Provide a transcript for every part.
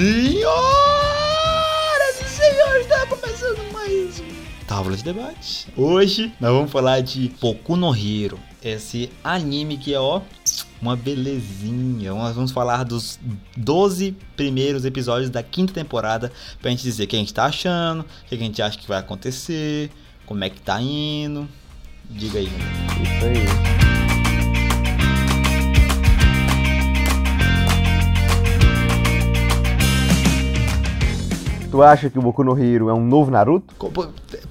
Senhoras e senhores, está começando mais um Távola de Debate. Hoje nós vamos falar de Boku no Hero, esse anime que é, ó, uma belezinha. Nós vamos falar dos 12 primeiros episódios da quinta temporada pra gente dizer o que a gente tá achando, o que a gente acha que vai acontecer, como é que tá indo. Diga aí. Isso aí. Tu acha que o Boku no Hero é um novo Naruto?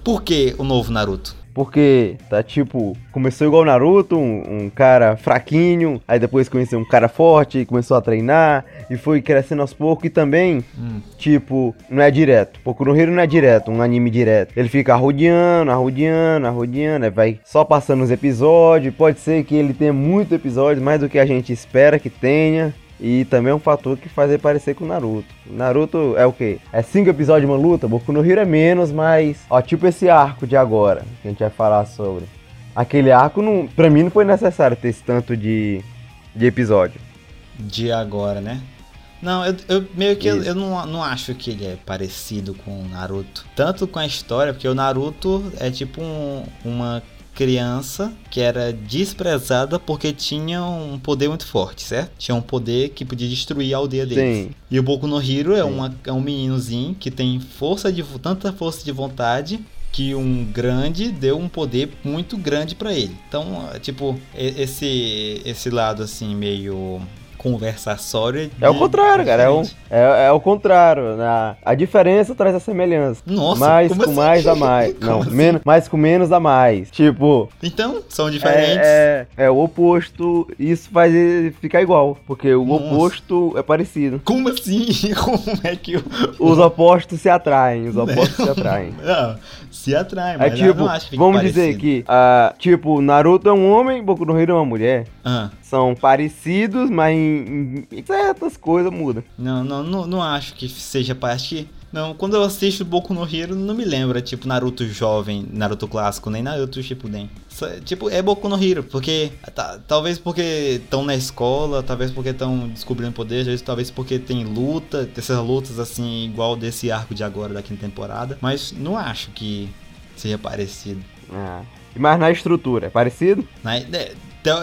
Por, que o novo Naruto? Porque tá tipo, começou igual o Naruto, um, um cara fraquinho, aí depois conheceu um cara forte, começou a treinar e foi crescendo aos poucos e também, Hum, tipo, não é direto. Boku no Hero não é direto, um anime direto. Ele fica arrodeando, arrodeando, arrodeando, aí vai só passando os episódios. Pode ser que ele tenha muito episódios, mais do que a gente espera que tenha. E também é um fator que faz ele parecer com o Naruto. Naruto é o quê? É cinco episódios de uma luta? Boku no Hero é menos, mas... Ó, tipo esse arco de agora, que a gente vai falar sobre. Aquele arco, não, pra mim, não foi necessário ter esse tanto de, de episódio. de agora, né? Não, eu, eu meio que eu, eu não, não acho que ele é parecido com o Naruto. Tanto com a história, porque o Naruto é tipo um- uma criança que era desprezada porque tinha um poder muito forte, certo? Tinha um poder que podia destruir a aldeia deles. Sim. E o Boku no Hero é, uma, é um meninozinho que tem força de tanta força de vontade que um grande deu um poder muito grande pra ele. Então, é, tipo, esse esse lado assim meio conversatório É o de- contrário, cara. É o, diferente. é, é o contrário. A, a diferença traz a semelhança. Nossa, mais com assim? mais a mais. Como Não, assim? menos, mais com menos a mais. Tipo, Então, são diferentes. é, é, é o oposto. Isso faz ficar igual. Porque o Nossa. oposto é parecido. Como assim? Como é que o Os opostos se atraem. Os opostos se atraem. Não, se atrai, É mas eu tipo, não acho que vamos parecido. dizer que, ah, tipo, Naruto é um homem, Boku no Hero é uma mulher. Ah, São parecidos, mas em, em certas coisas muda. não, não, não, não acho que seja parte não, quando eu assisto Boku no Hero, não me lembra, tipo, Naruto jovem, Naruto clássico, nem Naruto Shippuden. Só- Tipo, é Boku no Hero, porque... tá- talvez porque estão na escola, talvez porque estão descobrindo poder, talvez porque tem luta, essas lutas, assim, igual desse arco de agora, da quinta temporada. Mas não acho que seja parecido. Ah. Mas na estrutura, é parecido? Na, é,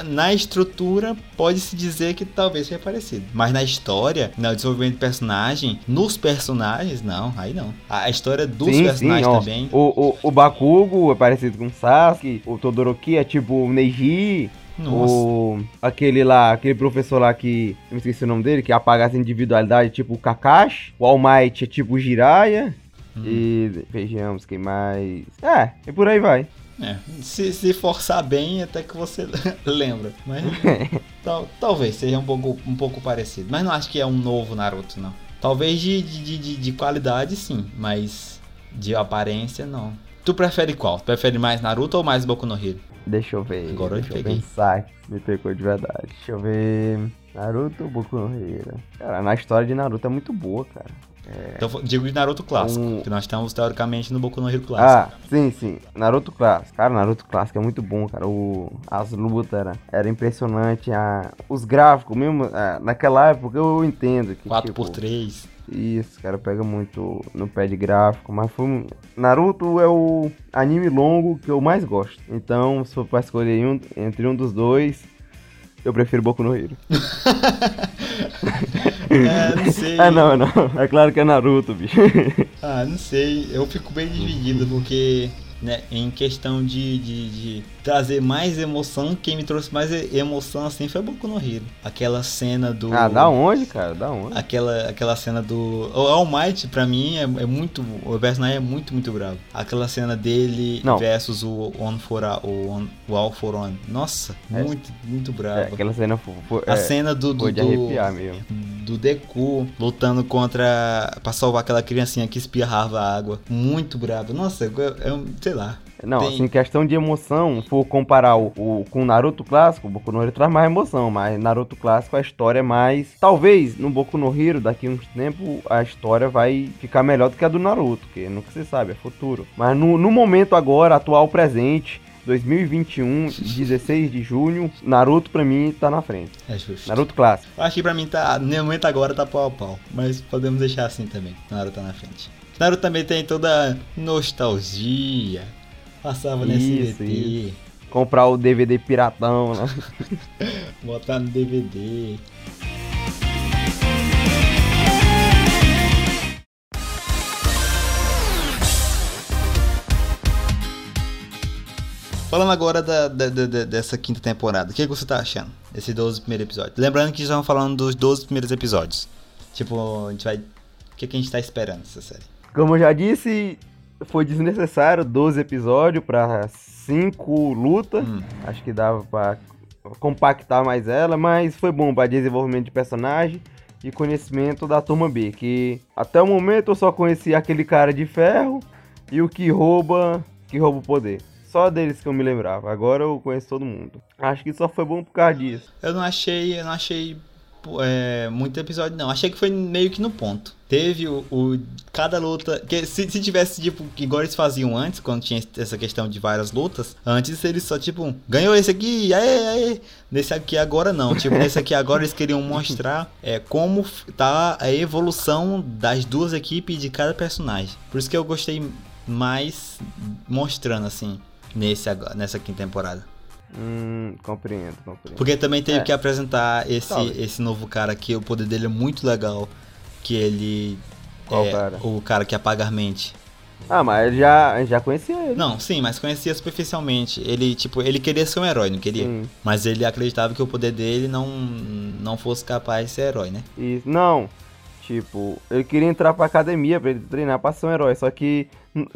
na estrutura, pode-se dizer que talvez seja parecido. Mas na história, no desenvolvimento de personagem, nos personagens, não, aí não. A, história dos personagens ó. também. O, o, o Bakugo é parecido com o Sasuke, o Todoroki é tipo o Neji, Nossa. o aquele lá, aquele professor lá que, eu me esqueci o nome dele, que apaga as individualidades, tipo o Kakashi, o All Might é tipo o Jiraiya, Hum. e vejamos quem mais... É, e por aí vai. É, se, se forçar bem, até que você lembra. Mas tal- talvez seja um pouco, um pouco parecido. Mas não acho que é um novo Naruto, não. Talvez de, de, de- de, de qualidade, sim. Mas de aparência, não. Tu prefere qual? Tu prefere mais Naruto ou mais Boku no Hero? Deixa eu ver, Agora eu deixa eu peguei. pensar, me pegou de verdade. Deixa eu ver... Naruto ou Boku no Hero? Cara, na história de Naruto é muito boa, cara. Então, eu digo de Naruto clássico, Um- que nós estamos teoricamente no Boku no Hero clássico. Ah, sim, sim. Naruto clássico. Cara, Naruto clássico é muito bom, cara. O, as lutas era, era impressionante. A, os gráficos, mesmo ah, naquela época eu entendo que. 4x3. tipo, Isso, cara, pega muito no pé de gráfico. Mas foi. um- Naruto é o anime longo que eu mais gosto. Então, se for pra escolher um, entre um dos dois, eu prefiro Boku no Hero. é, não sei. Ah, não, não. É claro que é Naruto, bicho. Ah, não sei. Eu fico bem dividido porque, né, em questão de, de, de trazer mais emoção, quem me trouxe mais emoção assim foi Boku no Hero. Aquela cena do. Ah, da onde, cara? Da onde? Aquela, aquela cena do. O All Might, pra mim, é, é muito. O personagem é muito, muito bravo. Aquela cena dele Não. versus o On for a, o, on, o All for One. Nossa, É. muito, muito É, bravo. aquela cena foi. A é, cena do. do, do- arrepiar mesmo. Do Deku lutando contra. pra salvar aquela criancinha que espirrava a água. Muito brabo. Nossa, é, é um- sei lá. Não, Tem- assim, questão de emoção, se for comparar o, o- com o Naruto clássico, o Boku no Hero traz mais emoção, mas Naruto clássico a história é mais. Talvez no Boku no Hero, daqui a uns tempos, a história vai ficar melhor do que a do Naruto, que nunca se sabe, é futuro. Mas no, no momento agora, atual presente, 2021, 16 de junho. Naruto pra mim tá na frente. É justo. Naruto clássico. Eu acho que pra mim tá. No momento agora tá pau a pau. Mas podemos deixar assim também. Naruto tá na frente. Naruto também tem toda nostalgia. Passava nesse SBT. Comprar o DVD piratão, né? Botar no DVD. Falando agora da, da- da- dessa quinta temporada, o que, você tá achando? Esses 12 primeiros episódios. Lembrando que estamos falando dos 12 primeiros episódios. Tipo, a gente vai. O que, que a gente tá esperando dessa série? Como eu já disse, foi desnecessário 12 episódios pra 5 lutas. Hum. Acho que dava pra compactar mais ela, mas foi bom pra desenvolvimento de personagem e conhecimento da turma B, que até o momento eu só conhecia aquele cara de ferro e o que rouba, que rouba o poder. Só deles que eu me lembrava. Agora eu conheço todo mundo. Acho que só foi bom por causa disso. Eu não achei, eu não achei é, muito episódio não. Achei que foi meio que no ponto. Teve o, o- cada luta, que se, se tivesse tipo igual eles faziam antes, quando tinha essa questão de várias lutas, antes eles só tipo ganhou esse aqui, aê, aê. Nesse aqui agora não, tipo nesse aqui agora eles queriam mostrar é como tá a evolução das duas equipes de cada personagem. Por isso que eu gostei mais mostrando assim nesse agora, nessa quinta temporada. Hum, compreendo, compreendo. Porque também teve É. que apresentar esse, Talvez. esse novo cara aqui, o poder dele é muito legal. Que ele. Qual é cara? o cara que apaga a mente. Ah, mas eu já, eu já conhecia ele. Não, sim, mas conhecia superficialmente. Ele, tipo, ele queria ser um herói, não queria? Sim. Mas ele acreditava que o poder dele não, não fosse capaz de ser herói, né? Isso. Não, tipo, ele queria entrar pra academia pra ele treinar pra ser um herói, só que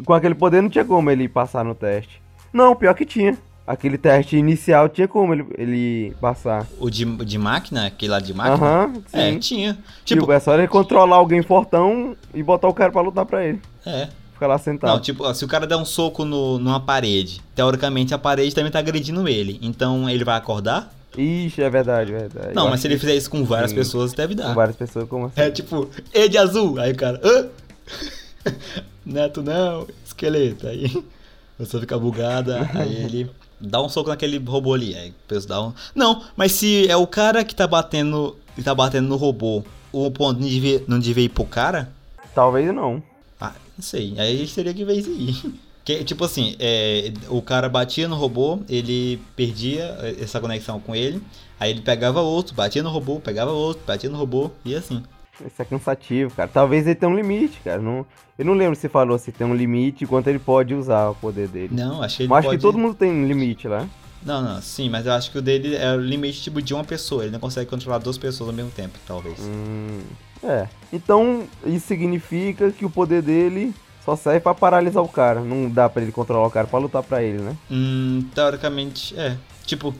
com aquele poder não tinha como ele passar no teste. Não, pior que tinha. Aquele teste inicial tinha como ele, ele passar. O de, de máquina, aquele lá de máquina. Aham, É, sim. tinha. Tipo, Tipo, é só ele controlar alguém fortão e botar o cara pra lutar pra ele. é. Ficar lá sentado. Não, tipo, se o cara der um soco no, numa parede, teoricamente a parede também tá agredindo ele. Então ele vai acordar? Ixi, é verdade, é verdade. Não, Eu mas se ele fizer isso com várias sim. pessoas, deve dar. Com várias pessoas, como assim? É tipo, E de azul. Aí o cara, hã? Neto não, esqueleto. Aí a pessoa fica bugada, aí ele dá um soco naquele robô ali. Aí o pessoal dá um. Não, mas se é o cara que tá batendo. Que tá batendo no robô, o ponto não devia, não devia ir pro cara? Talvez não. Ah, não sei. Aí a gente teria que ver isso aí. Que, tipo assim, é, o cara batia no robô, ele perdia essa conexão com ele. Aí ele pegava outro, batia no robô, pegava outro, batia no robô, e assim. Isso é cansativo, cara. Talvez ele tenha um limite, cara. Não, eu não lembro se falou se tem um limite quanto ele pode usar o poder dele. Não, achei Mas acho pode... que todo mundo tem um limite lá. Não, não, sim, mas eu acho que o dele é o limite tipo de uma pessoa. Ele não consegue controlar duas pessoas ao mesmo tempo, talvez. Hum, é. Então, isso significa que o poder dele só serve pra paralisar o cara. Não dá pra ele controlar o cara pra lutar pra ele, né? Hum, teoricamente, é. Tipo,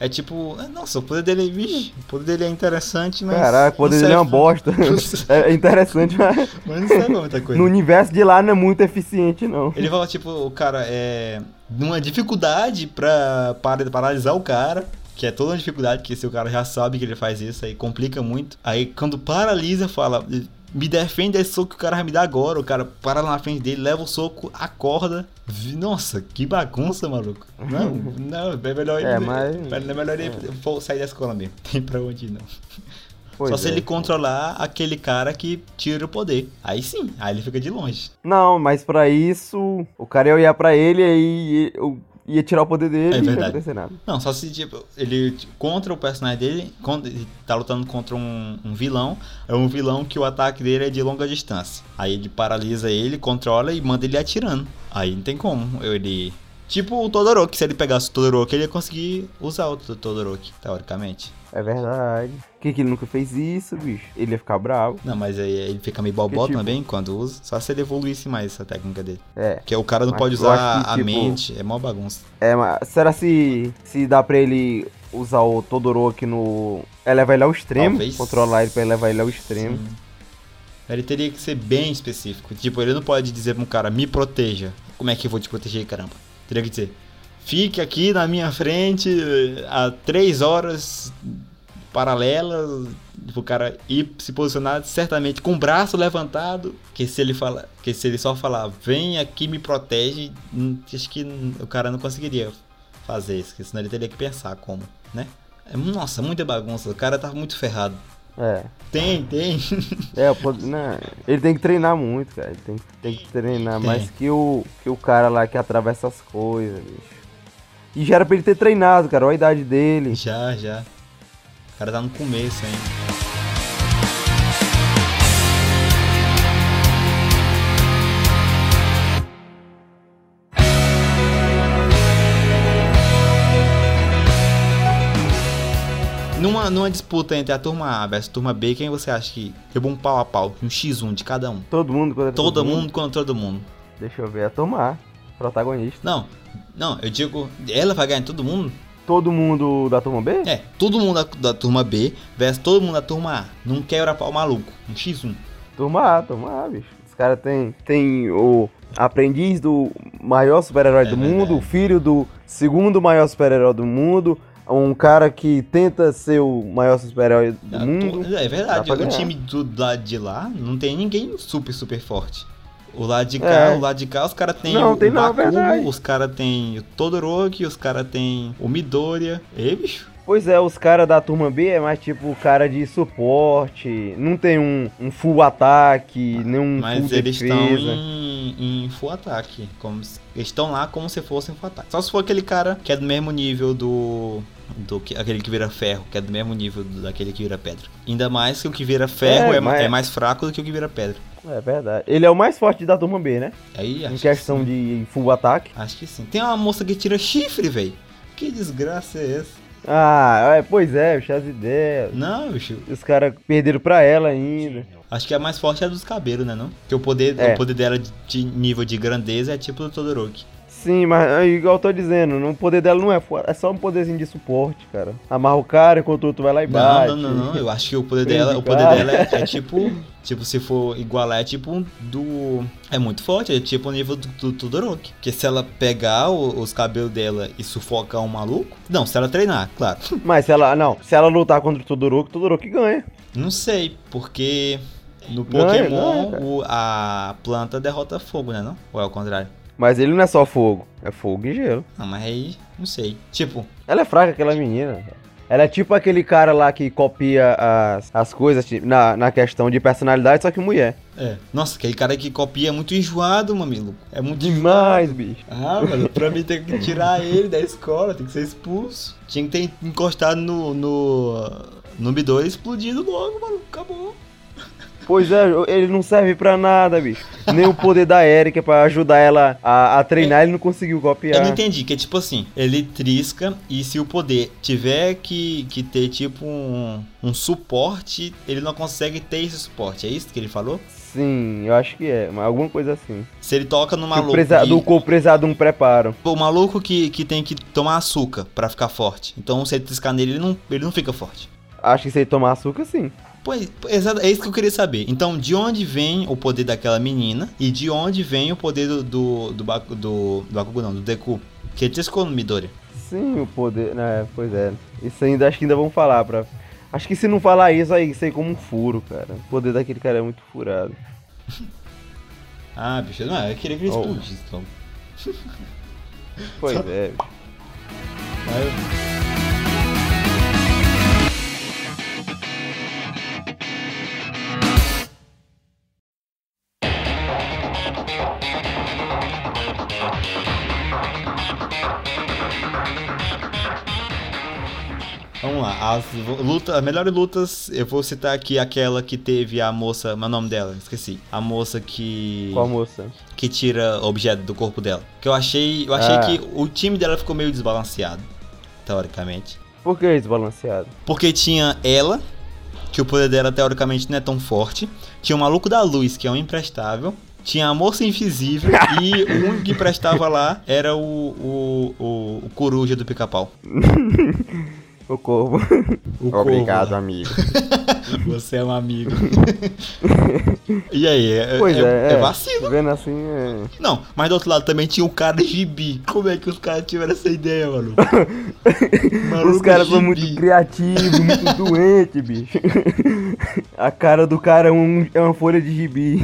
é tipo. é, Nossa, o poder dele, vixe, o poder dele é interessante, mas. Caraca, o poder dele é uma bosta. pra- é interessante, mas mas não serve muita coisa. no universo de lá não é muito eficiente, não. Ele fala, tipo, o cara é. Numa dificuldade pra, para paralisar o cara. Que é toda uma dificuldade, que se o cara já sabe que ele faz isso, aí complica muito. Aí quando paralisa, fala. Me defende desse soco que o cara vai me dar agora. O cara para lá na frente dele, leva o soco, acorda. Nossa, que bagunça, maluco. Não, não, é melhor ele. É, mas- é melhor ele for sair da escola mesmo. Tem pra onde ir, não. Pois Só se é. ele controlar aquele cara que tira o poder. Aí sim, aí ele fica de longe. Não, mas pra isso, o cara ia olhar pra ele e aí eu ia tirar o poder dele É e não ia acontecer nada. Não, só se tipo, ele contra o personagem dele, ele tá lutando contra um, um vilão, é um vilão que o ataque dele é de longa distância. Aí ele paralisa ele, controla e manda ele atirando. Aí não tem como ele. Tipo o Todoroki, se ele pegasse o Todoroki, ele ia conseguir usar o Todoroki, teoricamente. É verdade. Por que, que ele nunca fez isso, bicho? Ele ia ficar bravo. Não, mas aí ele fica meio bobó tipo- também quando usa. Só se ele evoluísse mais essa técnica dele. É. Porque o cara não pode usar que, a tipo, mente, é mó bagunça. É, mas será se, se dá pra ele usar o Todoroki no. Elevar ele ao extremo? Talvez. Controlar ele pra elevar ele ao extremo. Sim. Ele teria que ser bem específico. Tipo, ele não pode dizer pra um cara, me proteja. Como é que eu vou te proteger, caramba? Teria que dizer, fique aqui na minha frente a três horas paralelas. O cara ir se posicionar certamente com o braço levantado. Que se ele fala, que se ele só falar, vem aqui me protege, hum, acho que o cara não conseguiria fazer isso, porque senão ele teria que pensar como, né? É, nossa, muita bagunça. O cara tá muito ferrado. É. Tem, tem. É, pode, não, ele tem que treinar muito, cara. Ele tem, tem que treinar Tem. mais que o, que o cara lá que atravessa as coisas, bicho. E já era pra ele ter treinado, cara. Olha a idade dele. Já, já. O cara tá no começo ainda. Numa, numa disputa entre a turma A versus a turma B, quem você acha que levou um pau a pau? Um X1 de cada um? Todo mundo contra Todo mundo contra todo mundo. Deixa eu ver. A turma A. Protagonista. Não, não, eu digo, ela vai ganhar todo mundo? Todo mundo da turma B? É, todo mundo da, da turma B versus todo mundo da turma A. Não quebra pau maluco. Um X1. Turma A, turma A, bicho. Os caras tem, tem o aprendiz do maior super-herói É do mundo, o filho do segundo maior super-herói do mundo, um cara que tenta ser o maior super-herói do Ah, mundo. É verdade, o ganhar. time do lado de lá não tem ninguém super, super forte. O lado de cá, É. o lado de cá, os caras tem Não, o, tem o não, Bakugo, os caras tem o Todoroki, os caras tem o Midoriya. Ei, bicho. Pois é, os caras da turma B é mais tipo cara de suporte, não tem um, um full ataque, nem um Mas full eles estão defesa. em, em full ataque. Como se- eles estão lá como se fossem full ataque. Só se for aquele cara que é do mesmo nível do. do que, aquele que vira ferro, que é do mesmo nível do- daquele que vira pedra. Ainda mais que o que vira ferro É, é, é mais fraco do que o que vira pedra. É verdade. Ele é o mais forte da turma B, né? Aí, acho em que questão sim. de full ataque. Acho que sim. Tem uma moça que tira chifre, velho. Que desgraça é essa? Ah, é, pois é, bicho, as ideias. Não, bicho. Os caras perderam pra ela ainda. Acho que a mais forte é a dos cabelos, né? Não? Porque o poder, É. o poder dela de, de nível de grandeza é tipo do Todoroki. Sim, mas é igual eu tô dizendo, o poder dela não é forte, é só um poderzinho de suporte, cara. Amarra o cara enquanto o outro vai lá e Não, bate. não, não, não. Eu acho que o poder dela, o poder dela é, é tipo. Tipo, se for igualar, é tipo um do. É muito forte, é tipo o nível do, do Todoroki. Porque se ela pegar o- os cabelos dela e sufocar um maluco. Não, se ela treinar, claro. Mas se ela, não, se ela lutar contra o Todoroki, o Todoroki ganha. Não sei, porque no Pokémon ganha, cara. o- a planta derrota fogo, né? Não? Ou é o contrário? Mas ele não é só fogo, é fogo e gelo. Não, mas aí, não sei. Tipo, Ela é fraca, aquela menina. cara. Ela é tipo aquele cara lá que copia as, as coisas tipo, na, na questão de personalidade, só que mulher. é. Nossa, aquele cara que copia é muito enjoado, mamilo. É muito Demais, bicho. Ah, mano, pra mim tem que tirar ele da escola, tem que ser expulso. Tinha que ter encostado no. no. no Midori e explodido logo, mano. Acabou. Pois é, ele não serve pra nada, bicho. Nem o poder da Erika pra ajudar ela a, a treinar, ele não conseguiu Eu copiar. não entendi, que é tipo assim, ele trisca e se o poder tiver que, que ter tipo um, um suporte, ele não consegue ter esse suporte. É isso que ele falou? Sim, eu acho que é, mas alguma coisa assim. Se ele toca no Que maluco. presa- e- do corpo precisar de um preparo. O maluco que, que tem que tomar açúcar pra ficar forte. Então se ele triscar nele, ele não, ele não fica forte. Acho que se ele tomar açúcar, sim. Pois, é isso que eu queria saber. Então, de onde vem o poder daquela menina e de onde vem o poder do do do, Baku- do, do Bakugo não, do Deku? Que ele triscou no Midori. Sim, o poder. né, pois é. Isso ainda acho que ainda vão falar pra. Acho que se não falar isso, aí sei como um furo, cara. O poder daquele cara é muito furado. Ah, bicho, não, eu queria que ele Oh. explodisse, então. Pois é. Aí as lutas, as melhores lutas, eu vou citar aqui aquela que teve a moça, meu nome dela, esqueci. A moça que Qual moça? que tira objeto do corpo dela. Que eu achei, eu achei Ah. que o time dela ficou meio desbalanceado, teoricamente. Por que desbalanceado? Porque tinha ela, que o poder dela teoricamente não é tão forte. Tinha o maluco da luz, que é um imprestável. Tinha a moça invisível e o único que prestava lá era o, o, o, o coruja do pica-pau. O corvo. O Obrigado, corvo amigo. Você é um amigo. e aí, é, Pois é, é, é vacilo. Vendo assim, é. Não, mas do outro lado também tinha o cara de gibi. Como é que os caras tiveram essa ideia, mano? Os caras são muito criativos, muito doentes, bicho. A cara do cara é, um- é uma folha de gibi.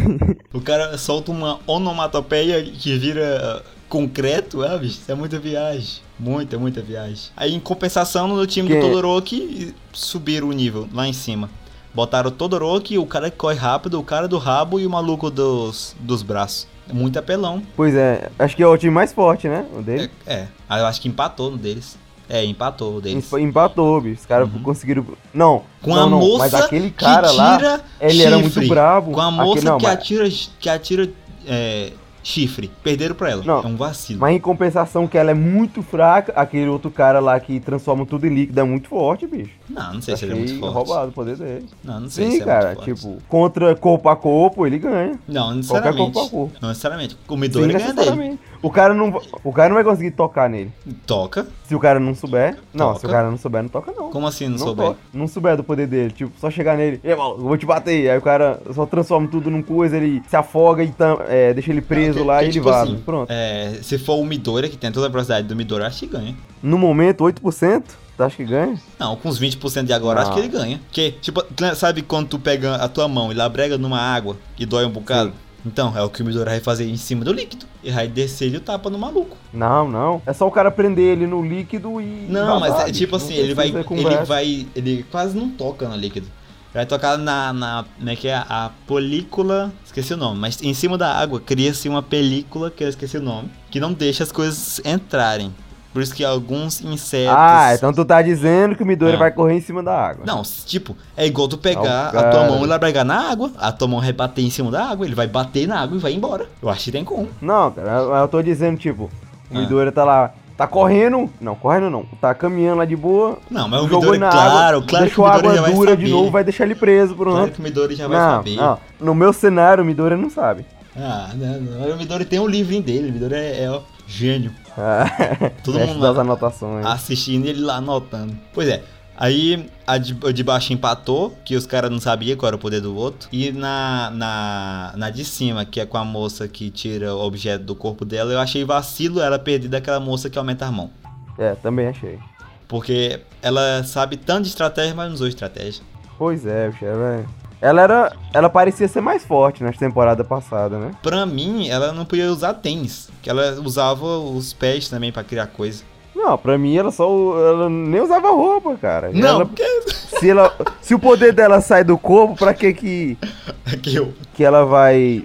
O cara solta uma onomatopeia que vira concreto, ah, bicho, isso é muita viagem. Muita, muita viagem. Aí, em compensação, no time Quem- do Todoroki, subiram o nível lá em cima. Botaram o Todoroki, o cara que corre rápido, o cara do rabo e o maluco dos, dos braços. É muito apelão. Pois é, acho que é o time mais forte, né? O dele. É, é. Aí eu acho que empatou no deles. É, empatou o deles. Emp- Empatou, bicho. Os caras Uhum. conseguiram. Não. Com não, a não, moça Mas aquele cara que lá, tira ele era muito brabo. Com a Aquele- moça não, que, mas, atira, que atira é, chifre. Perderam pra ela. Não. É um vacilo. mas em compensação que ela é muito fraca, aquele outro cara lá que transforma tudo em líquido é muito forte, bicho. Não, não sei se ele é Achei muito forte. roubado o poder dele. Não, não sei Sim, se é cara, muito forte. tipo, contra corpo a corpo, ele ganha. Não, Qualquer necessariamente. corpo a corpo. Não necessariamente. O Sim, Midori ganha dele. O cara, não, o cara não vai conseguir tocar nele. Toca. Se o cara não souber. Não, se o cara não souber, não toca não. Como assim não, não souber? toca. Não souber do poder dele. Tipo, só chegar nele. E maluco, eu vou te bater. Aí o cara só transforma tudo num coisa, ele se afoga e tam- é, deixa ele preso que- lá que e ele tipo vaza. assim, Pronto. É, se for o Midori, que tem toda a velocidade do Midori, eu acho que ganha. No momento, 8%? Tu acha que ganha? Não, com uns 20% de agora, acho que ele ganha. Porque, tipo, lembra- sabe quando tu pega a tua mão e labrega numa água e dói um bocado? Sim. Então, é o que o Midori vai fazer em cima do líquido. E vai descer ele e tapa no maluco. Não, não. É só o cara prender ele no líquido e. Não, mas é tipo assim, ele vai, ele vai. Ele quase não toca no líquido. Vai tocar na. na como é que é? A película. Esqueci o nome, mas em cima da água cria-se uma película, que eu esqueci o nome, que não deixa as coisas entrarem. Por isso que alguns insetos. Ah, então tu tá dizendo que o Midori Ah. vai correr em cima da água. Não, tipo, é igual tu pegar Ah, a tua mão e labregar na água, a tua mão vai bater em cima da água, ele vai bater na água e vai embora. Eu acho que tem como. Não, cara, eu, eu tô dizendo, tipo, o Ah. Midori tá lá. Tá correndo. Não, correndo não. Tá caminhando lá de boa. Não, mas o Midori, na claro, água, claro deixou que o a Midori água já vai dura de novo, vai deixar ele preso, Claro pronto. que o Midori já vai não, saber. não. No meu cenário, o Midori não sabe. Ah, não, não. O Midori tem um livrinho dele, o Midori é, é ó, gênio. Todo mundo das lá anotações. assistindo e ele lá anotando. Pois é. Aí a de, a de baixo empatou, que os caras não sabiam qual era o poder do outro. E na, na, na de cima, que é com a moça que tira o objeto do corpo dela, eu achei vacilo ela perder daquela moça que aumenta a mão. É, também achei. Porque ela sabe tanto de estratégia, mas não usou estratégia. Pois é, bicho, ela, ela era. Ela parecia ser mais forte na temporada passada, né? Pra mim, ela não podia usar tênis. Que ela usava os pés também pra criar coisa. Não, pra mim ela só. Ela nem usava roupa, cara. Não, Ela- porque se, ela, se o poder dela sai do corpo, pra que que, é que eu. que ela vai.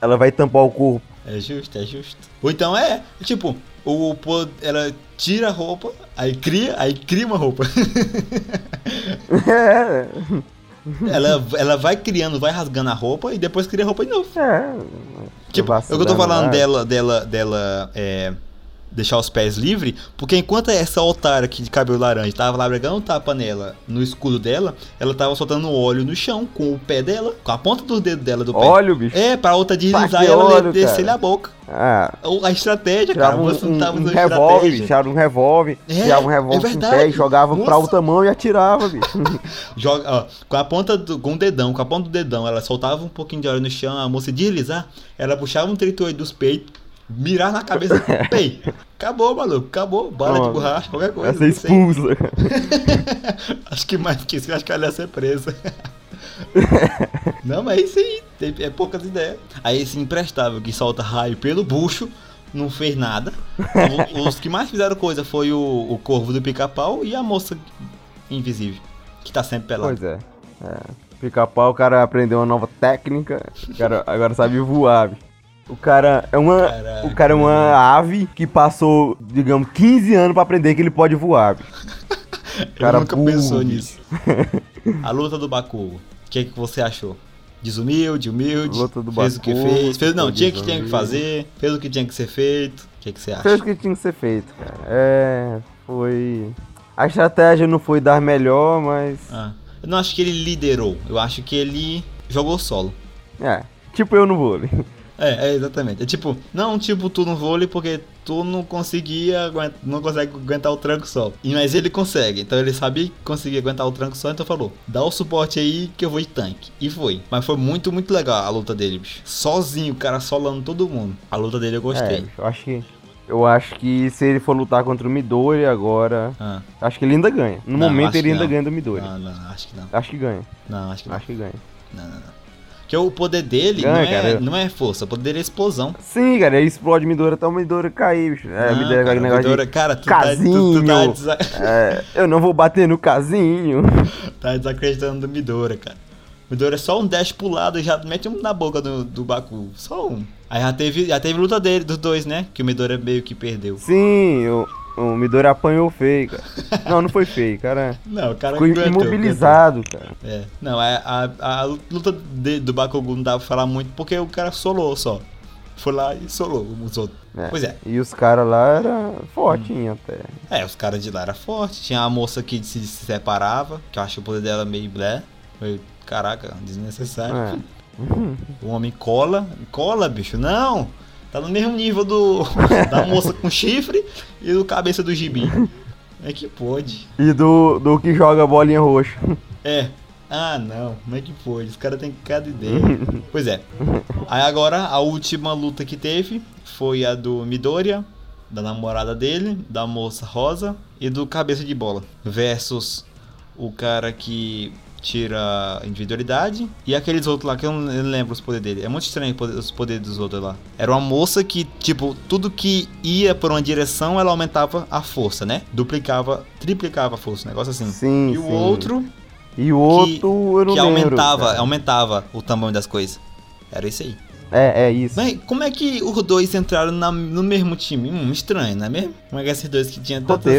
Ela vai tampar o corpo? É justo, é justo. Ou então é, tipo, o, po- ela tira a roupa, aí cria, aí cria uma roupa. É. ela, ela vai criando, vai rasgando a roupa e depois cria a roupa de novo. É. Tipo, eu Vacilando, que eu tô falando vai. dela, dela, dela, é, deixar os pés livres, porque enquanto essa otária aqui de cabelo laranja tava lá brigando tapa nela, no escudo dela, ela tava soltando óleo no chão com o pé dela, com a ponta do dedo dela do pé. Óleo, bicho. É, pra outra deslizar Pra e ela óleo, descer a boca. Ah. Ou A estratégia, cara, um, você não um, tava um usando revólver, bicho. um revólver, É, tirava um é revólver com verdade. pé e jogava pra Nossa. outra mão e atirava, bicho. Joga, ó, com a ponta do, com o dedão, com a ponta do dedão, ela soltava um pouquinho de óleo no chão, a moça deslizar, ela puxava um 38 dos peitos, mirar na cabeça, pei. Acabou, maluco, acabou. Bala de Pronto. borracha, qualquer coisa. Não sei. expulsa. Acho que mais que isso, acho que ela ia ser presa. não, mas é isso aí, é poucas ideias. Aí esse imprestável que solta raio pelo bucho, não fez nada. Os que mais fizeram coisa foi o, o corvo do pica-pau e a moça invisível, que tá sempre pelada. Pois é. é. Pica-pau, o cara aprendeu uma nova técnica. Cara agora sabe voar, bicho. O cara é uma. Caraca, o cara é uma ave que passou, digamos, 15 anos pra aprender que ele pode voar, bicho. Eu Cara nunca burro, pensou nisso. A luta do Bakugo. O que, que você achou? Desumilde, humilde, Luta do fez o que fez, fez não, tinha que tinha que fazer, fez o que tinha que ser feito. O que, que você acha? Fez o que tinha que ser feito, cara. É. Foi. A estratégia não foi dar melhor, mas. Ah, eu não acho que ele liderou, eu acho que ele jogou solo. É. Tipo eu no vôlei. É, é exatamente. É tipo, não tipo tu no vôlei porque tu não conseguia, não consegue aguentar o tranco só. E- Mas ele consegue, então ele sabia que conseguia aguentar o tranco só, então falou, dá o suporte aí que eu vou de tanque. E foi. Mas foi muito, muito legal a luta dele, bicho. Sozinho, o cara solando todo mundo. A luta dele eu É, gostei. bicho, eu acho que. Eu acho que se ele for lutar contra o Midori agora. Ah, Acho que ele ainda ganha. No Não, momento ele ainda não. ganha do Midori. não, não, acho que não. Acho que ganha. Não, acho que não. Acho que ganha. Não, não, não. Porque o poder dele Ganha, não, é, cara. não é força, o poder dele é explosão. Sim, cara, ele explode Midora até o Midora cair, bicho. É, Não, Midora cara, negócio de Midora- cara, tu tá, tu, tu casinho. tá, desa- É, eu não vou bater no casinho. tá desacreditando do Midora, cara. Midora é só um dash pro lado e já mete um na boca do, do Baku. Só um. Aí já teve, já teve luta dele, dos dois, né? Que o Midora meio que perdeu. Sim, o, o Midori apanhou feio, cara. Não, não foi feio, cara. Não, o cara Ficou aguentou, imobilizado, cara. É. Não, a, a, a luta de- do Bakugou não dava pra falar muito porque o cara solou só. Foi lá e solou os outros. É. Pois é. E os caras lá eram fortinhos até. É, os caras de lá eram fortes. Tinha a moça que se, se separava, que eu acho o poder dela meio blé. Meio, caraca, desnecessário. É. O homem cola. Cola, bicho, não! Tá no mesmo nível do da moça com chifre e do cabeça do gibi. É que pode. E do, do que joga bolinha roxa. É. Ah, não. Como é que pode? Os caras têm cada ideia. pois é. Aí agora, a última luta que teve foi a do Midoriya, da namorada dele, da moça rosa e do cabeça de bola. Versus o cara que tira individualidade e aqueles outros lá que eu não lembro os poderes dele. É muito estranho os poder- os poderes dos outros lá. Era uma moça que, tipo, tudo que ia por uma direção, ela aumentava a força, né? Duplicava, triplicava a força, um negócio assim. Sim, E o sim. outro E o outro, eu não que lembro. aumentava, cara. aumentava o tamanho das coisas. Era isso aí. É, é isso. Mas como é que os dois entraram na- no mesmo time? Hum, estranho, não é mesmo? Como é que esses dois que tinham tanta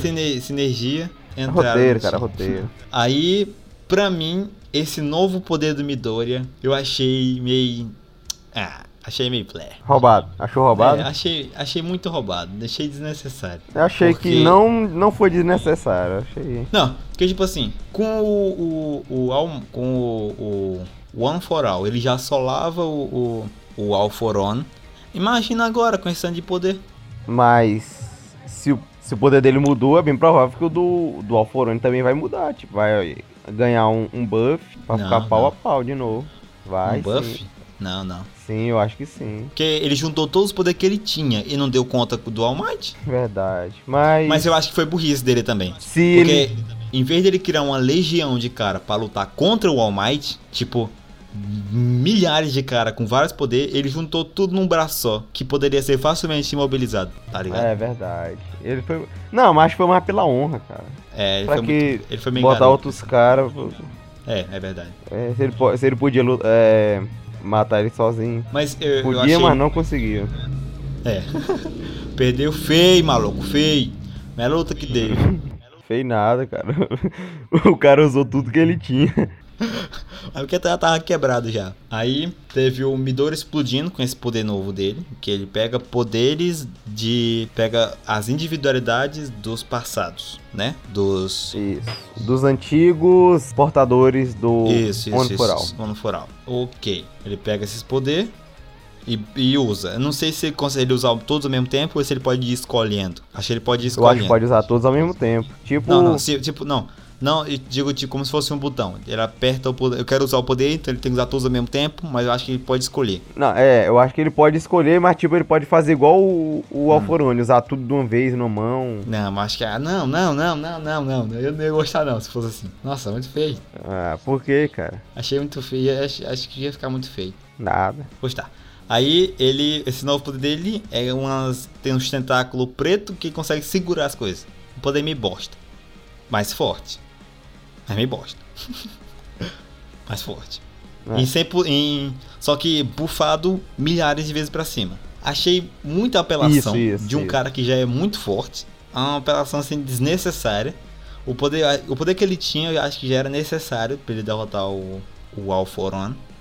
sinergia entraram roteiro, no cara, time? roteiro. Aí, pra mim, esse novo poder do Midoriya, eu achei meio... Ah, achei meio plé. Roubado. Achou roubado? É, achei, achei muito roubado, achei desnecessário. Eu achei Porque- que não, não foi desnecessário. Achei. Não, porque tipo assim, com o, o, o com o, o One for All, ele já solava o, o, o All for One. Imagina agora com esse tanto de poder. Mas se o, se o poder dele mudou, é bem provável que o do, do Alforone também vai mudar. Tipo, vai ganhar um, um buff pra Não, ficar pau não. a pau de novo. Vai. um buff? Sim. Não, não. Sim, eu acho que sim. Porque ele juntou todos os poderes que ele tinha e não deu conta do All Might. Verdade. Mas, Mas eu acho que foi burrice dele também. se Porque ele. em vez dele criar uma legião de cara pra lutar contra o All Might, tipo, milhares de cara com vários poderes, ele juntou tudo num braço só, que poderia ser facilmente imobilizado, tá ligado? É verdade. Ele foi. Não, mas foi mais pela honra, cara. É, ele foi, que muito, ele foi meio botar garoto. outros caras. É, é verdade. é, se, ele, se ele podia é, matar ele sozinho. Mas eu, eu Podia, achei... mas não conseguiu. É. Perdeu feio, maluco, feio. Não é luta que deu. Fez nada, cara. o cara usou tudo que ele tinha. Aí porque já tava quebrado já. Aí teve o Midori explodindo com esse poder novo dele. Que ele pega poderes de. Pega as individualidades dos passados, né? Dos. Isso. Dos antigos portadores do Isso, isso, isso. isso, One for All. Ok. Ele pega esses poderes e, e usa. Eu não sei se ele consegue usar todos ao mesmo tempo ou se ele pode ir escolhendo. Acho que ele pode ir Eu acho escolhendo. que pode usar todos ao mesmo tempo. Tipo, Não, não, se- tipo, não. Não, eu digo tipo, como se fosse um botão. Ele aperta o poder. Eu quero usar o poder, então ele tem que usar todos ao mesmo tempo, mas eu acho que ele pode escolher. não, é, eu acho que ele pode escolher, mas tipo, ele pode fazer igual o, Hum. o Alforone, usar tudo de uma vez numa mão. Não, mas acho que. ah, Não, não, não, não, não, não. Eu não ia gostar não, se fosse assim. Nossa, muito feio. Ah, por quê, cara? Achei muito feio. Acho, acho que ia ficar muito feio. Nada. Pois tá. Aí ele. Esse novo poder dele é umas. Tem uns tentáculos preto que consegue segurar as coisas. Um poder meio bosta. Mais forte. Mas meio bosta. Mais forte. É. Em 100 por- em, só que bufado milhares de vezes pra cima. Achei muita apelação Isso, isso, de um isso. cara que já é muito forte. É uma apelação assim desnecessária. O poder, o poder que ele tinha, eu acho que já era necessário pra ele derrotar o, o.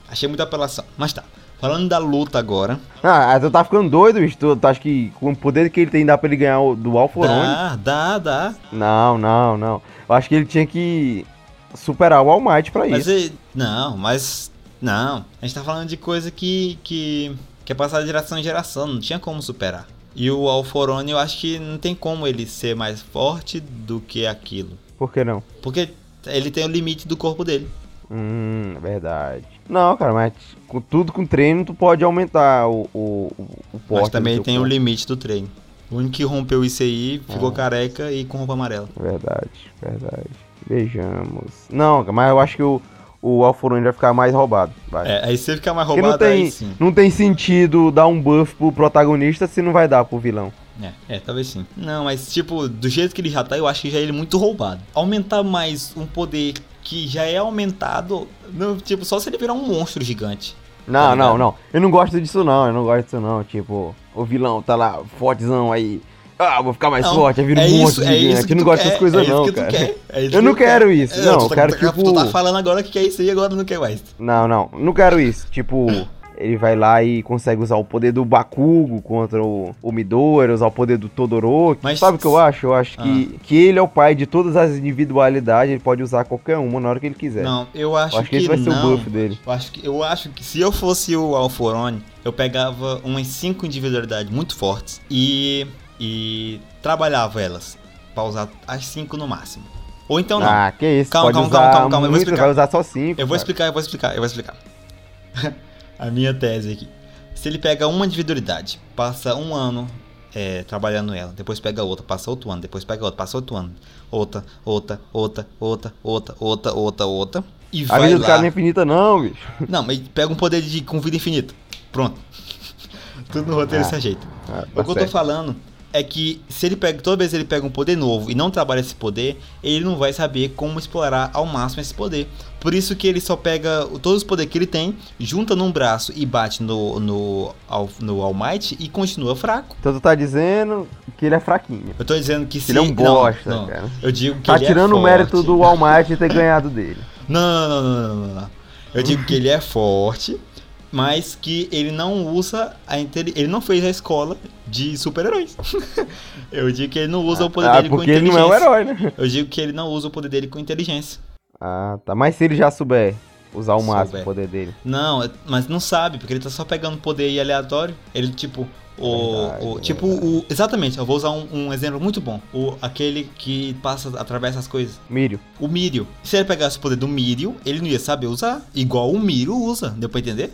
Achei muita apelação. Mas tá. Falando da luta agora. Ah, tu tá ficando doido, bicho. Tu, tu acha que com o poder que ele tem dá pra ele ganhar o, do Alforone? Dá, dá, dá. Não, não, não. Eu acho que ele tinha que superar o All Might pra Mas isso. ele, não, mas. Não. A gente tá falando de coisa que. que, que é passada de geração em geração. Não tinha como superar. E o Alforone, eu acho que não tem como ele ser mais forte do que aquilo. Por que não? Porque ele tem o limite do corpo dele. Hum, verdade. Não, cara, mas com tudo com treino tu pode aumentar o, o, o o porte. mas também tem o corpo. limite do treino. O único que rompeu isso aí ficou Ah. careca e com roupa amarela. Verdade, verdade. Vejamos. Não, mas eu acho que o, o Alforone vai ficar mais roubado. Vai. É, aí se ele ficar mais Porque roubado, não tem, aí sim. não tem sentido dar um buff pro protagonista se não vai dar pro vilão. É, é, talvez sim. Não, mas tipo, do jeito que ele já tá, eu acho que já é ele muito roubado. Aumentar mais um poder que já é aumentado, no, tipo, só se ele virar um monstro gigante. Não, Tá não, não. Eu não gosto disso não, eu não gosto disso não. Tipo, o vilão tá lá, fortezão aí. Ah, vou ficar mais Não, forte, aí vira um é monstro isso, é gigante. isso que eu não gosto dessas coisas é não, que cara. quer, é isso Eu que não quero quer. isso, É, não, tu eu tá- quero tu, tipo... Tu tá falando agora que quer isso aí, agora não quer mais. Não, não, não quero isso. Tipo, ele vai lá e consegue usar o poder do Bakugo contra o, o Midori, usar o poder do Todoroki. Mas- Sabe o que eu acho? Eu acho Ah. que, que ele é o pai de todas as individualidades, ele pode usar qualquer uma na hora que ele quiser. Não, eu acho, eu acho que, esse vai ser não. o buff dele. Eu acho, que, eu acho que se eu fosse o Alforone, eu pegava umas 5 individualidades muito fortes e, e trabalhava elas pra usar as 5 no máximo. Ou então não. Ah, que isso. Calma, calma, calma, calma, calma. Eu vou explicar. Vai usar só cinco Eu vou explicar, eu vou explicar, eu vou explicar. A minha tese aqui. Se ele pega uma individualidade, passa um ano é, trabalhando ela, depois pega outra, passa outro ano, depois pega outra, passa outro ano. Outra, outra, outra, outra, outra, outra, outra, outra. E a vai vida lá. do cara não é infinita, não, bicho. Não, mas pega um poder de, com vida infinita. Pronto. Tudo no roteiro ah, se ajeita. Ah, tá o que certo. eu tô falando é que se ele pega, toda vez ele pega um poder novo e não trabalha esse poder, ele não vai saber como explorar ao máximo esse poder. Por isso que ele só pega o- todos os poderes que ele tem, junta num braço e bate no, no, All- no All Might e continua fraco. Então tu tá dizendo que ele é fraquinho. Eu tô dizendo que se. ele é um não, bosta, não. cara. Eu digo que Tá ele é tirando o forte. mérito do Walmart ter ganhado dele. Não, não, não, não, não, não, não. Eu digo que ele é forte, mas que ele não usa a inteli- ele não fez a escola de super-heróis. Eu digo que ele não usa o poder Ah, dele com porque ele inteligência. não é um herói, né? Eu digo que ele não usa o poder dele com inteligência. Ah, tá. Mas se ele já souber usar o máximo Souber. o poder dele. Não, é- mas não sabe, porque ele tá só pegando poder aí aleatório. Ele, tipo, o. Verdade, o- tipo, o. Exatamente, eu vou usar um, um exemplo muito bom. O, aquele que passa, atravessa as coisas. Mírio. O Mirio. Se ele pegasse o poder do Mirio, ele não ia saber usar. Igual o Mirio usa. Deu pra entender?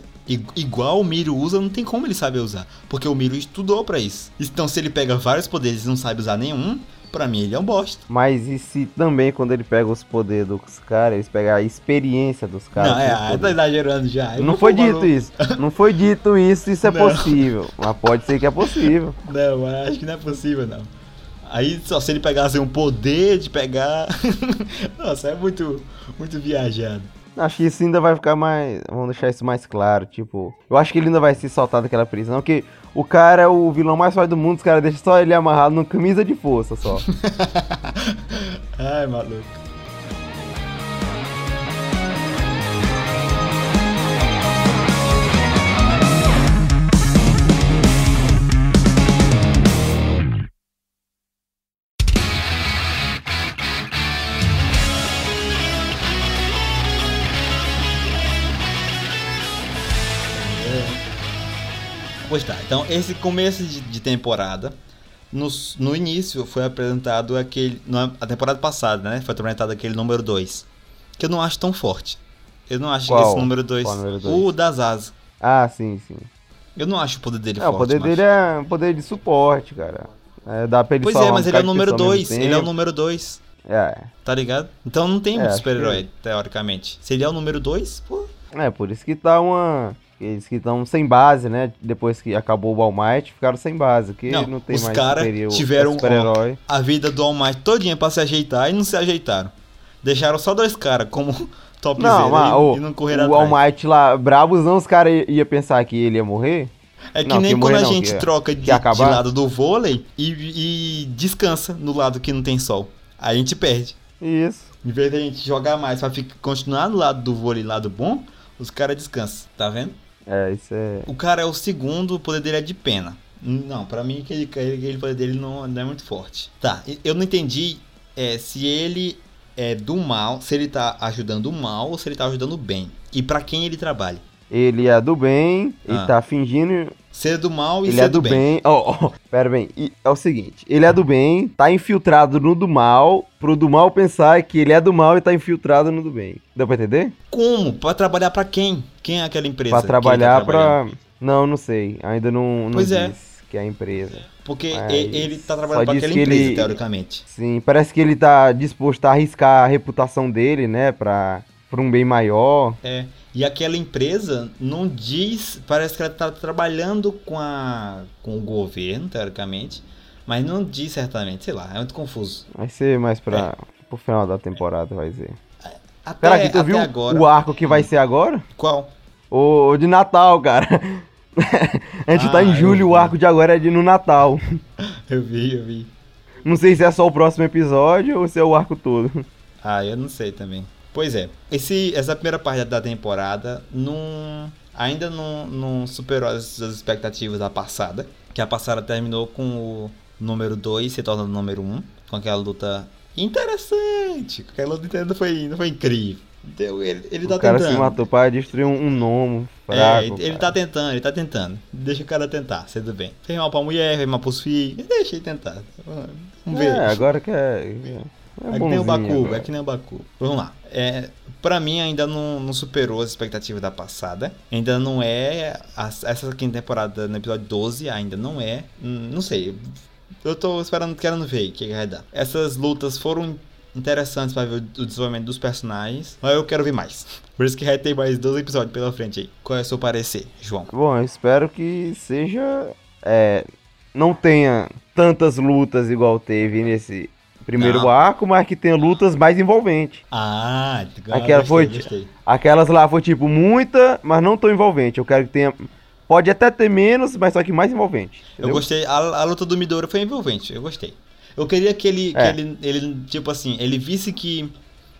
Igual o Mirio usa, não tem como ele saber usar. Porque o Mirio estudou pra isso. Então, se ele pega vários poderes e não sabe usar nenhum, pra mim ele é um bosta. Mas e se também quando ele pega os poderes dos caras, eles pegam a experiência dos caras? não, é, tá exagerando já. Eu Não foi dito maluco. isso. Não foi dito isso, isso é Não. possível. Mas pode ser que é possível. Não, mas acho que não é possível, não. Aí só se ele pegasse um poder de pegar. Nossa, é muito, muito viajado. Acho que isso ainda vai ficar mais. Vamos deixar isso mais claro. Tipo, eu acho que ele ainda vai se soltar daquela prisão. Porque o cara é o vilão mais forte do mundo. Os caras deixam só ele amarrado numa camisa de força só. Ai, maluco. Então esse começo de, de temporada, no, no início foi apresentado aquele. Na a temporada passada, né? Foi apresentado aquele número 2. Que eu não acho tão forte. Eu não acho que Qual? esse número 2. Qual número dois? O das asas. Ah, sim, sim. Eu não acho o poder dele É, forte. o poder macho. dele é um poder de suporte, cara. É, dá pra ele Pois é, mas ele é o número pessoa ao 2. mesmo Ele é o número 2. É, Tá ligado? Então não tem É, muito acho super-herói, teoricamente. Se ele é o número 2, pô. é, por isso que tá uma. Eles que estão sem base, né? Depois que acabou o All Might, ficaram sem base. Que Não, não, tem os mais cara tiveram, ó, super-herói. A vida do All Might todinha pra se ajeitar e não se ajeitaram. Deixaram só dois caras como top Não, mas e, o, e não correram o All atrás. Might lá, bravos não, os caras iam ia pensar que ele ia morrer. É que Não, nem que quando morrer a não, gente que- troca de, de lado do vôlei e, e descansa no lado que não tem sol. Aí a gente perde. Isso. Em vez de a gente jogar mais pra ficar, continuar no lado do vôlei, lado bom, os caras descansam. Tá vendo? É, isso é. O cara é o segundo, o poder dele é de pena. Não, pra mim aquele, aquele poder dele não, não é muito forte. Tá, eu não entendi é, se ele é do mal, se ele tá ajudando o mal ou se ele tá ajudando o bem. E pra quem ele trabalha. Ele é do bem, Ah. ele tá fingindo. Ser do mal e Ele ser é do bem. Ó, ó, pera bem. E é o seguinte: ele é do bem, tá infiltrado no do mal, pro do mal pensar que ele é do mal e tá infiltrado no do bem. Deu pra entender? Como? Pra trabalhar pra quem? Quem é aquela empresa? Pra tá trabalhar trabalhando? pra. Não, não sei. Ainda não, não Pois é. diz que é a empresa. Porque Mas ele tá trabalhando pra diz aquela que empresa, ele- teoricamente. Sim, parece que ele tá disposto a arriscar a reputação dele, né? Pra por um bem maior. É. E aquela empresa não diz, parece que ela está trabalhando com, a, com o governo, teoricamente, mas não diz certamente, sei lá, é muito confuso. Vai ser mais pra, é. pro final da temporada, vai ser. Até, Será que tu viu agora... o arco que vai ser agora? Qual? O de Natal, cara. a gente ah, tá em ah, julho, o arco de agora é de no Natal. eu vi, eu vi. Não sei se é só o próximo episódio ou se é o arco todo. Ah, eu não sei também. Pois é, esse, essa primeira parte da temporada não, ainda não, não superou as, as expectativas da passada. Que a passada terminou com o número 2 se torna o número 1. Um, com aquela luta interessante. Aquela luta não foi, não foi incrível. Então, ele, ele tá o cara tentando. se matou para destruir um, um nome fraco. É, ele, ele tá tentando, ele tá tentando. Deixa o cara tentar, tudo bem. Fez mal pra mulher, fez mal pros filhos. Deixa ele tentar. Vamos ver. É, agora que é. É, que nem o Baku, é que nem o Baku. Vamos lá. É, pra mim ainda não, não superou as expectativas da passada. Ainda não é. A, essa quinta temporada no episódio 12 ainda não é. Hum, não sei. Eu tô esperando, querendo ver o que vai dar. Essas lutas foram interessantes para ver o desenvolvimento dos personagens, mas eu quero ver mais. Por isso que vai ter mais dois episódios pela frente aí. Qual é o seu parecer, João? Bom, eu espero que seja. É, não tenha tantas lutas igual teve nesse primeiro não. arco, mas que tenha lutas mais envolventes. Ah, Aquela gostei, foi, gostei. Aquelas lá foi tipo muita, mas não tão envolvente. Eu quero que tenha. Pode até ter menos, mas só que mais envolvente. Entendeu? Eu gostei. A, a luta do Midori foi envolvente. Eu gostei. Eu queria que ele, é. que ele, ele, tipo assim, ele visse que,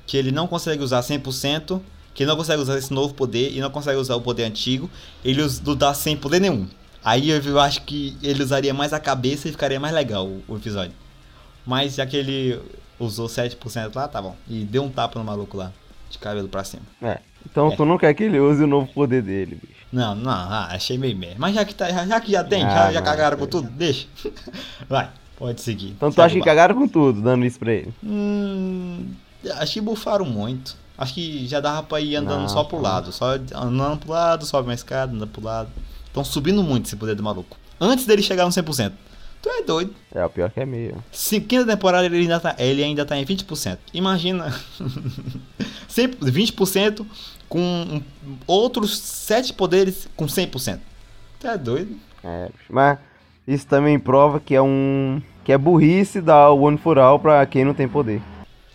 que ele não consegue usar 100%, que ele não consegue usar esse novo poder e não consegue usar o poder antigo, ele lutar sem poder nenhum. Aí eu acho que ele usaria mais a cabeça e ficaria mais legal o, o episódio. Mas já que ele usou 7% lá, tá bom. E deu um tapa no maluco lá, de cabelo pra cima. É. Então é. tu não quer que ele use o novo poder dele, bicho. Não, não, ah, achei meio merda. Mas já que, tá, já, já que já tem, ah, já, já cagaram com tudo, deixa. Vai. Pode seguir. Então tu acha que cagaram com tudo, dando isso pra ele? Hum, acho que bufaram muito. Acho que já dava pra ir andando Não, só pro lado. Só andando pro lado, sobe uma escada, anda pro lado. Estão subindo muito esse poder do maluco. Antes dele chegar no 100%. Tu é doido. É, o pior que é meio. Quinta temporada ele ainda tá, ele ainda tá em 20%. Imagina. 20% com outros 7 poderes com 100%. Tu é doido. É, mas isso também prova que é um que é burrice dar o One for All pra quem não tem poder.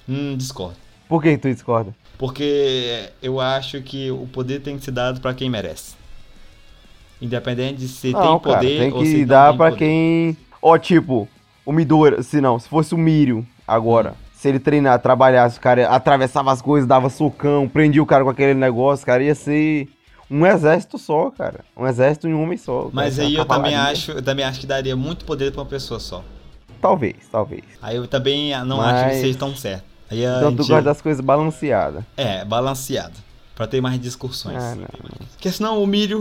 Hum, discordo. Por que tu discorda? Porque eu acho que o poder tem que ser dado para quem merece. Independente de se não, tem cara, poder tem ou se não dar para quem, ó, tipo, o Midora, se não, se fosse o Mirio agora, se ele treinar, trabalhasse, o cara atravessava as coisas, dava socão, prendia o cara com aquele negócio, cara, ia ser um exército só, cara. Um exército em um homem só. Mas aí eu também acho, eu também acho que daria muito poder para uma pessoa só. Talvez, talvez. Aí eu também não Mas... acho que seja tão certo. Aí então gente... tu gosta das coisas balanceadas. É, balanceado. Pra ter mais discussões. Ah, não. Porque senão o milho,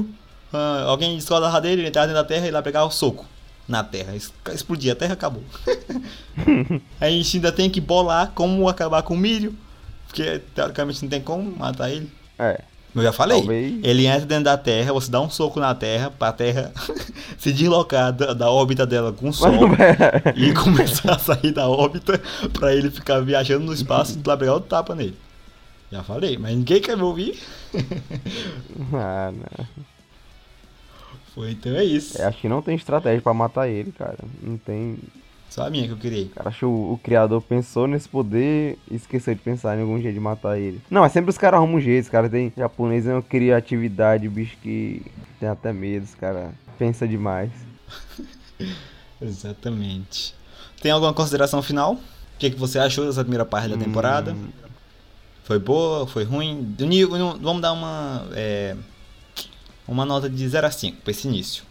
uh, alguém discorda dele, ele entrar dentro da terra e ir lá pegar o soco na terra. Explodir, a terra acabou. A gente ainda tem que bolar como acabar com o milho. Porque teoricamente não tem como matar ele. É. Eu já falei. Talvez. Ele entra dentro da Terra, você dá um soco na Terra pra Terra se deslocar da, da órbita dela com o Sol e começar a sair da órbita pra ele ficar viajando no espaço e lá pegar o tapa nele. Já falei, mas ninguém quer me ouvir. ah, não. Foi, então é isso. É, acho que não tem estratégia pra matar ele, cara. Não tem. Só a minha que eu criei. Cara, acho que o, o, criador pensou nesse poder e esqueceu de pensar em algum jeito de matar ele. Não, é sempre os caras arrumam um jeito. Os caras têm. Japonês é uma criatividade, bicho, que tem até medo. Os caras pensam demais. Exatamente. Tem alguma consideração final? O que, que você achou dessa primeira parte da temporada? Hum... Foi boa? Foi ruim? Do nível, vamos dar uma. É, uma nota de 0 a 5 pra esse início.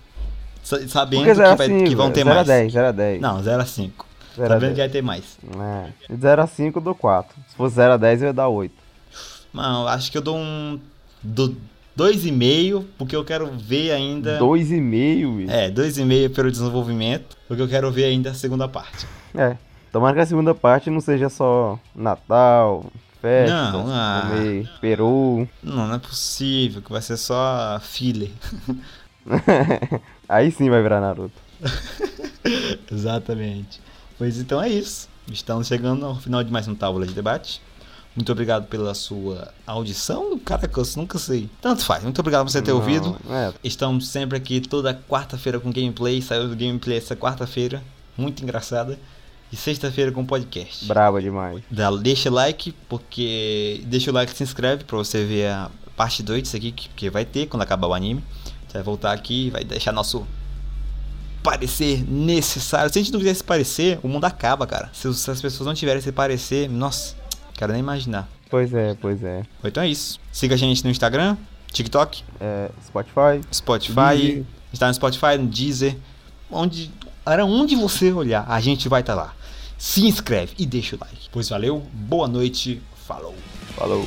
Sabendo que, vai, 5, que, vão ter 0 mais. 0 a 10, 0 a 10. Não, 0 a 5. Sabendo que vai ter mais. É. De 0 a 5 eu dou 4. Se fosse 0 a 10 eu ia dar 8. Mano, acho que eu dou um. Do 2,5, porque eu quero ver ainda. 2,5? É, 2,5 pelo desenvolvimento, porque eu quero ver ainda a segunda parte. É. Tomara que a segunda parte não seja só Natal, não, ah, comer peru. Não, não é possível, que vai ser só filler. Aí sim vai virar Naruto. Exatamente. Pois então é isso. Estamos chegando ao final de mais um Tábula de Debate. Muito obrigado pela sua audição. Caraca, eu nunca sei. Tanto faz. Muito obrigado por você ter Não, ouvido. É, Estamos sempre aqui toda quarta-feira com gameplay. Saiu do gameplay essa quarta-feira. Muito engraçada. E sexta-feira com podcast. braba demais. Dá, deixa like, porque. Deixa o like e se inscreve pra você ver a parte 2 disso aqui, que, que vai ter quando acabar o anime. Você vai voltar aqui e vai deixar nosso parecer necessário. Se a gente não fizer esse parecer, o mundo acaba, cara. Se, se as pessoas não tiverem esse parecer, nossa, quero nem imaginar. Pois é, pois é. Então é isso. Siga a gente no Instagram, TikTok, É, Spotify. Spotify. Deezer. Está no Spotify, no Deezer. Onde, era onde você olhar, a gente vai estar lá. Se inscreve e deixa o like. Pois valeu, boa noite, falou. Falou.